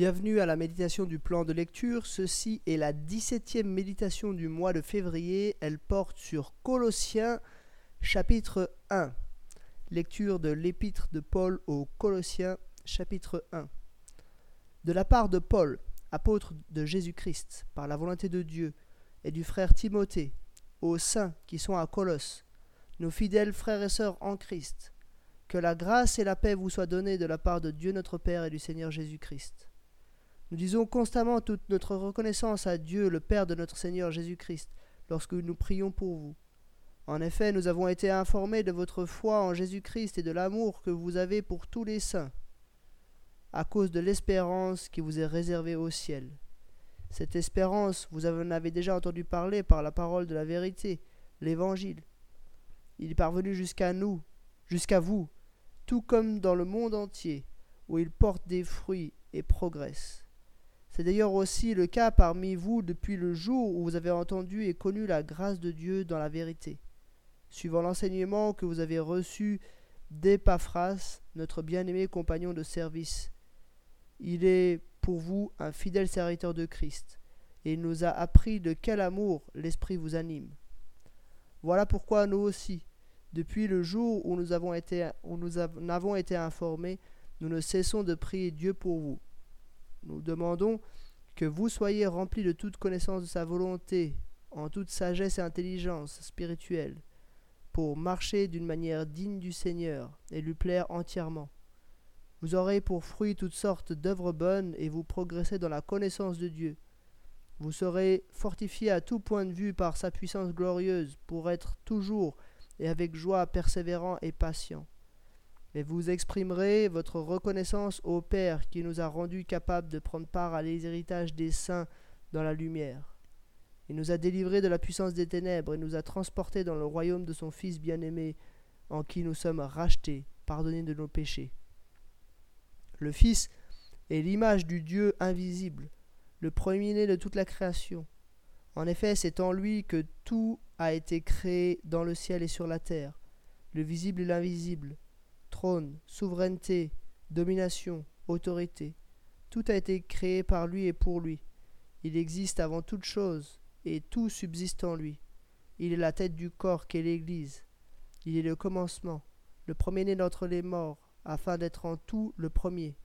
Bienvenue à la méditation du plan de lecture. Ceci est la 17e méditation du mois de février. Elle porte sur Colossiens chapitre 1. Lecture de l'épître de Paul aux Colossiens chapitre 1. De la part de Paul, apôtre de Jésus-Christ, par la volonté de Dieu, et du frère Timothée, aux saints qui sont à Colosse, nos fidèles frères et sœurs en Christ, que la grâce et la paix vous soient données de la part de Dieu notre Père et du Seigneur Jésus-Christ. Nous disons constamment toute notre reconnaissance à Dieu, le Père de notre Seigneur Jésus-Christ, lorsque nous prions pour vous. En effet, nous avons été informés de votre foi en Jésus-Christ et de l'amour que vous avez pour tous les saints, à cause de l'espérance qui vous est réservée au ciel. Cette espérance, vous en avez déjà entendu parler par la parole de la vérité, l'Évangile. Il est parvenu jusqu'à nous, jusqu'à vous, tout comme dans le monde entier, où il porte des fruits et progresse. C'est d'ailleurs aussi le cas parmi vous depuis le jour où vous avez entendu et connu la grâce de Dieu dans la vérité, suivant l'enseignement que vous avez reçu d'Epaphras, notre bien-aimé compagnon de service. Il est pour vous un fidèle serviteur de Christ, et il nous a appris de quel amour l'Esprit vous anime. Voilà pourquoi nous aussi, depuis le jour où nous avons été, où nous avons été informés, nous ne cessons de prier Dieu pour vous nous demandons que vous soyez remplis de toute connaissance de sa volonté, en toute sagesse et intelligence spirituelle, pour marcher d'une manière digne du Seigneur et lui plaire entièrement. Vous aurez pour fruit toutes sortes d'œuvres bonnes et vous progressez dans la connaissance de Dieu. Vous serez fortifiés à tout point de vue par sa puissance glorieuse pour être toujours et avec joie persévérant et patient et vous exprimerez votre reconnaissance au Père qui nous a rendus capables de prendre part à l'héritage des saints dans la lumière. Il nous a délivrés de la puissance des ténèbres et nous a transportés dans le royaume de son Fils bien-aimé, en qui nous sommes rachetés, pardonnés de nos péchés. Le Fils est l'image du Dieu invisible, le premier-né de toute la création. En effet, c'est en lui que tout a été créé dans le ciel et sur la terre, le visible et l'invisible trône, souveraineté, domination, autorité. Tout a été créé par lui et pour lui. Il existe avant toute chose, et tout subsiste en lui. Il est la tête du corps qu'est l'Église. Il est le commencement, le premier-né d'entre les morts, afin d'être en tout le premier.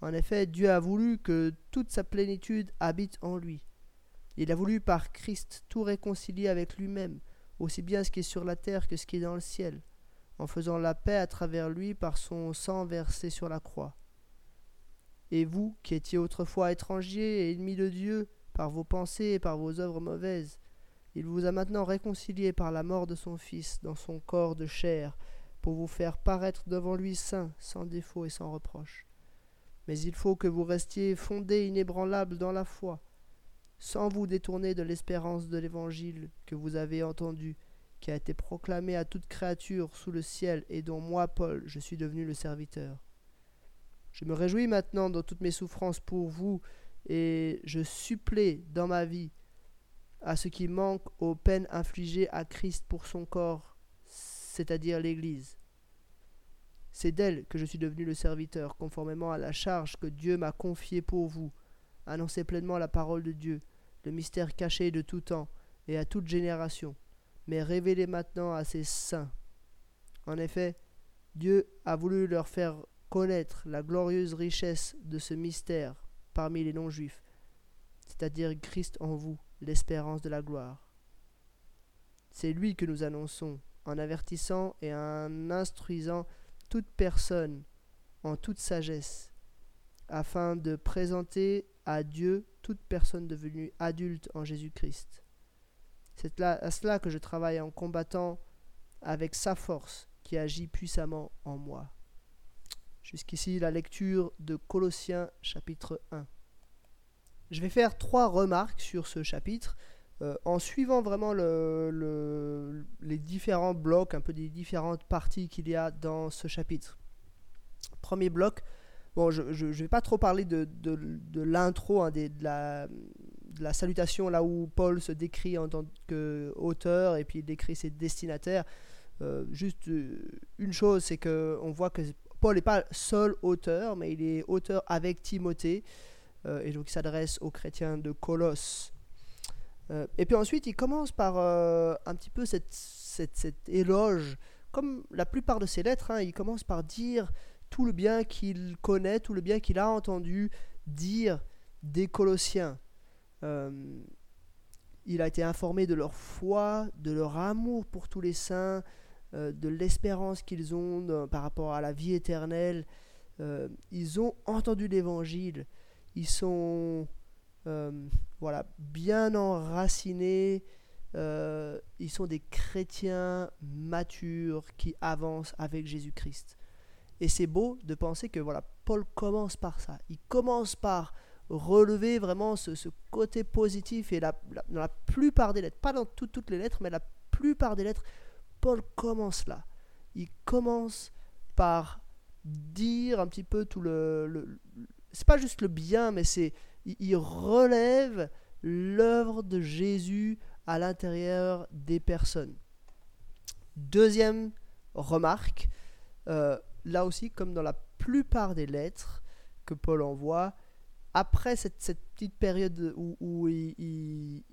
En effet, Dieu a voulu que toute sa plénitude habite en lui. Il a voulu par Christ tout réconcilier avec lui-même, aussi bien ce qui est sur la terre que ce qui est dans le ciel en faisant la paix à travers lui par son sang versé sur la croix. Et vous, qui étiez autrefois étrangers et ennemis de Dieu par vos pensées et par vos œuvres mauvaises, il vous a maintenant réconciliés par la mort de son Fils dans son corps de chair, pour vous faire paraître devant lui saint, sans défaut et sans reproche. Mais il faut que vous restiez fondés inébranlables dans la foi, sans vous détourner de l'espérance de l'Évangile que vous avez entendu, qui a été proclamé à toute créature sous le ciel et dont moi, Paul, je suis devenu le serviteur. Je me réjouis maintenant dans toutes mes souffrances pour vous, et je supplée dans ma vie à ce qui manque aux peines infligées à Christ pour son corps, c'est-à-dire l'Église. C'est d'elle que je suis devenu le serviteur, conformément à la charge que Dieu m'a confiée pour vous. Annoncer pleinement la parole de Dieu, le mystère caché de tout temps et à toute génération mais révélez maintenant à ses saints. En effet, Dieu a voulu leur faire connaître la glorieuse richesse de ce mystère parmi les non-juifs, c'est-à-dire Christ en vous, l'espérance de la gloire. C'est lui que nous annonçons, en avertissant et en instruisant toute personne en toute sagesse, afin de présenter à Dieu toute personne devenue adulte en Jésus-Christ. C'est à cela que je travaille en combattant avec sa force qui agit puissamment en moi. Jusqu'ici la lecture de Colossiens chapitre 1. Je vais faire trois remarques sur ce chapitre euh, en suivant vraiment le, les différents blocs, un peu des différentes parties qu'il y a dans ce chapitre. Premier bloc, bon, je ne vais pas trop parler de, de, l'intro, hein, de la, la salutation, là où Paul se décrit en tant qu'auteur et puis il décrit ses destinataires. Euh, juste euh, une chose, c'est qu'on voit que Paul n'est pas seul auteur, mais il est auteur avec Timothée, euh, et donc il s'adresse aux chrétiens de Colosse. Et puis ensuite, il commence par un petit peu cette, éloge, comme la plupart de ses lettres, hein, il commence par dire tout le bien qu'il connaît, tout le bien qu'il a entendu dire des Colossiens. Il a été informé de leur foi, de leur amour pour tous les saints, euh, de l'espérance qu'ils ont par rapport à la vie éternelle. Euh, ils ont entendu l'évangile. Ils sont euh, voilà, bien enracinés. ils sont des chrétiens matures qui avancent avec Jésus-Christ. Et c'est beau de penser que voilà, Paul commence par ça. Il commence par relever vraiment ce, côté positif et dans la plupart des lettres, pas dans toutes les lettres, mais la plupart des lettres, Paul commence là. Il commence par dire un petit peu tout le. c'est pas juste le bien, mais c'est. Il, relève l'œuvre de Jésus à l'intérieur des personnes. Deuxième remarque, euh, là aussi, comme dans la plupart des lettres que Paul envoie, après cette, petite période où, il,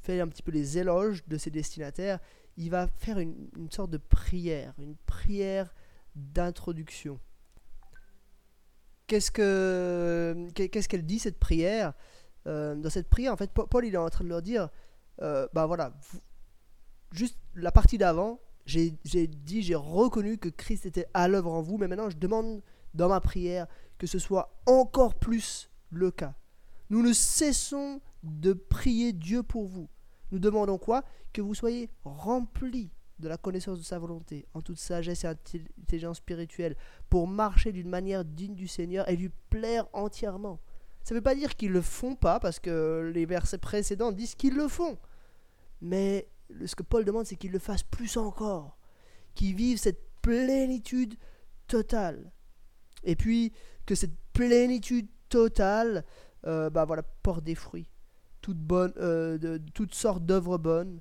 fait un petit peu les éloges de ses destinataires, il va faire une, sorte de prière, une prière d'introduction. Qu'est-ce que qu'est-ce qu'elle dit cette prière? Euh, Dans cette prière, en fait, Paul il est en train de leur dire, euh, bah voilà, juste la partie d'avant, j'ai dit, j'ai reconnu que Christ était à l'œuvre en vous, mais maintenant je demande dans ma prière que ce soit encore plus le cas. Nous ne cessons de prier Dieu pour vous. Nous demandons quoi? Que vous soyez remplis de la connaissance de sa volonté, en toute sagesse et intelligence spirituelle, pour marcher d'une manière digne du Seigneur et lui plaire entièrement. Ça ne veut pas dire qu'ils ne le font pas, parce que les versets précédents disent qu'ils le font. Mais ce que Paul demande, c'est qu'ils le fassent plus encore, qu'ils vivent cette plénitude totale. Et puis que cette plénitude totale euh, bah voilà, porte des fruits toutes, bonnes, euh, de, toutes sortes d'œuvres bonnes,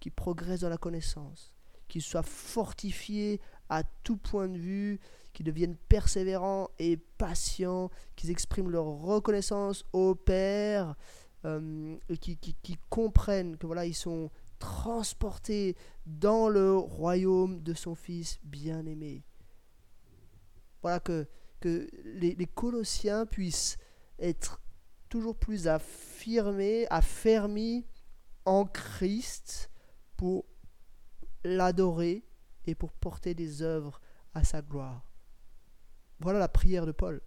qui progressent dans la connaissance, qui soient fortifiés à tout point de vue, qui deviennent persévérants et patients, qui expriment leur reconnaissance au Père, euh, qui, qui, qui, comprennent que voilà, ils sont transportés dans le royaume de son Fils bien-aimé. Voilà que, que les, Colossiens puissent être toujours plus affirmé, affermi en Christ pour l'adorer et pour porter des œuvres à sa gloire. Voilà la prière de Paul.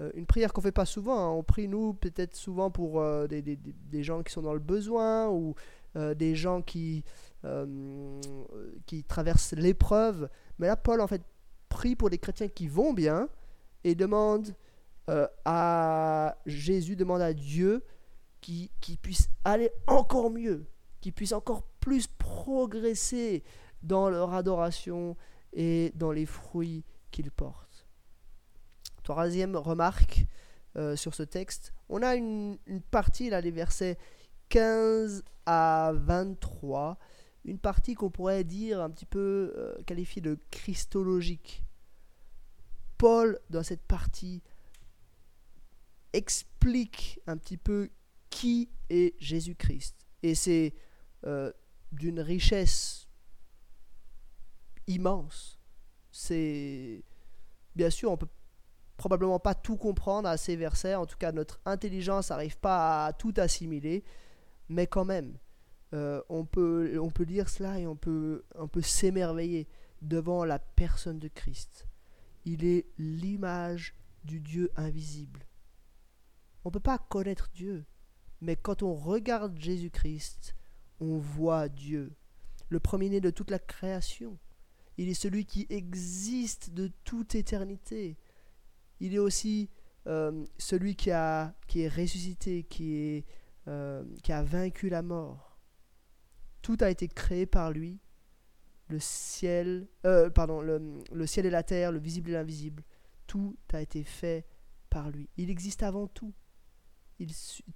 Euh, une prière qu'on fait pas souvent. Hein. On prie, nous, peut-être souvent pour euh, des, gens qui sont dans le besoin ou euh, des gens qui, qui traversent l'épreuve. Mais là, Paul, en fait, prie pour des chrétiens qui vont bien et demande euh, à Jésus, demande à Dieu qui, qui puisse aller encore mieux, qui puisse encore plus progresser dans leur adoration et dans les fruits qu'ils portent. Troisième remarque euh, sur ce texte, on a une, une, partie, là, les versets 15 à 23, une partie qu'on pourrait dire un petit peu euh, qualifiée de christologique. Paul, dans cette partie, explique un petit peu qui est Jésus-Christ. Et c'est euh, d'une richesse immense. C'est bien sûr, on peut probablement pas tout comprendre à ces versets. En tout cas, notre intelligence n'arrive pas à tout assimiler, mais quand même, euh, on peut on lire cela et on peut s'émerveiller devant la personne de Christ. Il est l'image du Dieu invisible. On ne peut pas connaître Dieu. Mais quand on regarde Jésus-Christ, on voit Dieu, le premier-né de toute la création. Il est celui qui existe de toute éternité. Il est aussi euh, celui qui, est ressuscité, euh, qui a vaincu la mort. Tout a été créé par lui. Le ciel, euh, pardon, le, le ciel et la terre, le visible et l'invisible. Tout a été fait par lui. Il existe avant tout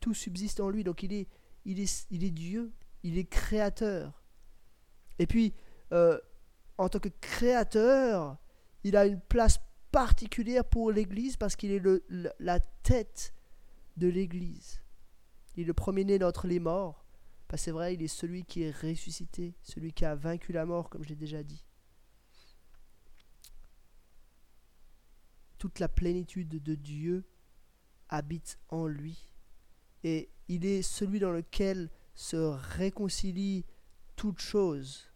tout subsiste en lui, donc il est, il, est, il est Dieu, il est créateur. Et puis, euh, en tant que créateur, il a une place particulière pour l'Église parce qu'il est le, la tête de l'Église. Il est le premier-né d'entre les morts. Parce c'est vrai, il est celui qui est ressuscité, celui qui a vaincu la mort, comme je l'ai déjà dit. Toute la plénitude de Dieu habite en lui. Et il est celui dans lequel se réconcilie toute chose.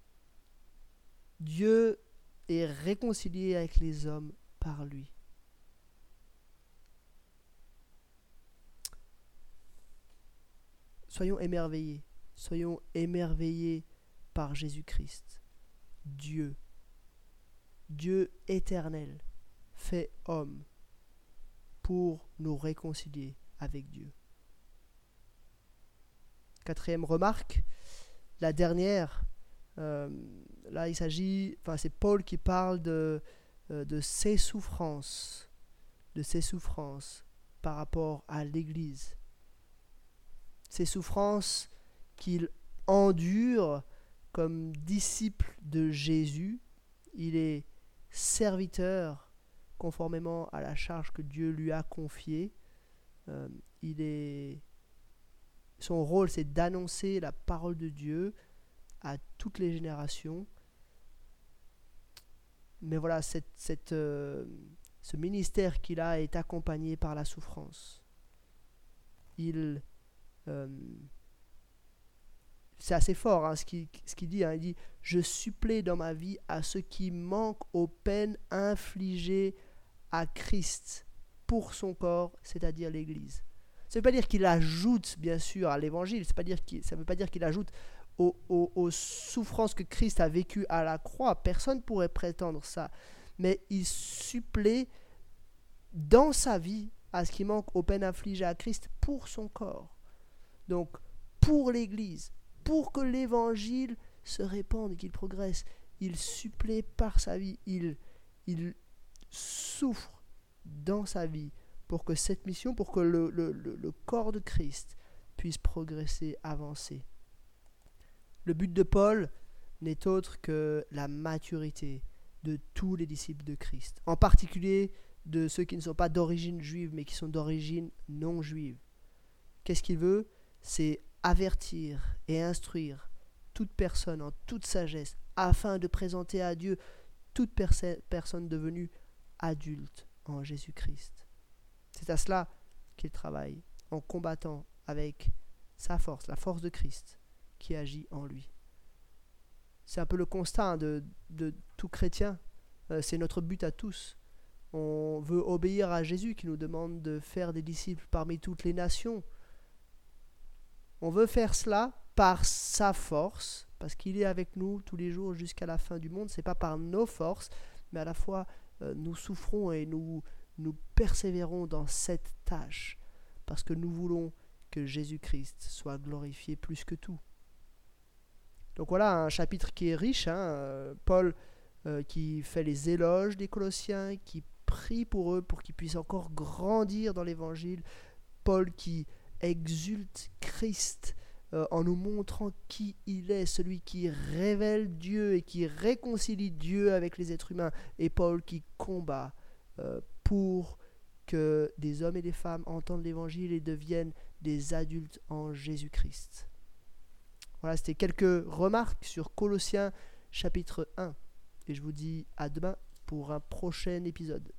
Dieu est réconcilié avec les hommes par lui. Soyons émerveillés, soyons émerveillés par Jésus-Christ, Dieu, Dieu éternel, fait homme, pour nous réconcilier avec Dieu. Quatrième remarque, la dernière, euh, là il s'agit, enfin c'est Paul qui parle de, euh, de ses souffrances, de ses souffrances par rapport à l'Église. Ces souffrances qu'il endure comme disciple de Jésus, il est serviteur conformément à la charge que Dieu lui a confiée. Euh, il est son rôle, c'est d'annoncer la parole de Dieu à toutes les générations. Mais voilà, euh, ce ministère qu'il a est accompagné par la souffrance. Il, euh, c'est assez fort hein, ce qu'il ce dit. Hein. il dit Je supplée dans ma vie à ceux qui manquent aux peines infligées à Christ pour son corps, c'est-à-dire l'Église. Ça ne veut pas dire qu'il ajoute, bien sûr, à l'évangile, ça ne veut pas dire qu'il ajoute aux, souffrances que Christ a vécues à la croix. Personne ne pourrait prétendre ça. Mais il supplée dans sa vie à ce qui manque aux peines infligées à Christ pour son corps. Donc, pour l'Église, pour que l'Évangile se répande et qu'il progresse, il supplée par sa vie, il, il souffre dans sa vie pour que cette mission, pour que le, le, corps de Christ puisse progresser, avancer. Le but de Paul n'est autre que la maturité de tous les disciples de Christ, en particulier de ceux qui ne sont pas d'origine juive, mais qui sont d'origine non juive. Qu'est-ce qu'il veut? C'est avertir et instruire toute personne en toute sagesse, afin de présenter à Dieu toute personne devenue adulte en Jésus-Christ. C'est à cela qu'il travaille, en combattant avec sa force, la force de Christ qui agit en lui. C'est un peu le constat hein, de, tout chrétien. Euh, c'est notre but à tous. On veut obéir à Jésus qui nous demande de faire des disciples parmi toutes les nations. On veut faire cela par sa force, parce qu'il est avec nous tous les jours jusqu'à la fin du monde. C'est pas par nos forces, mais à la fois euh, nous souffrons et nous, nous persévérons dans cette tâche parce que nous voulons que Jésus-Christ soit glorifié plus que tout. Donc voilà un chapitre qui est riche, hein, euh, Paul euh, qui fait les éloges des Colossiens, qui prie pour eux pour qu'ils puissent encore grandir dans l'Évangile, Paul qui exulte Christ euh, en nous montrant qui il est, celui qui révèle Dieu et qui réconcilie Dieu avec les êtres humains, et Paul qui combat pour que des hommes et des femmes entendent l'évangile et deviennent des adultes en Jésus-Christ. Voilà, c'était quelques remarques sur Colossiens chapitre 1. Et je vous dis à demain pour un prochain épisode.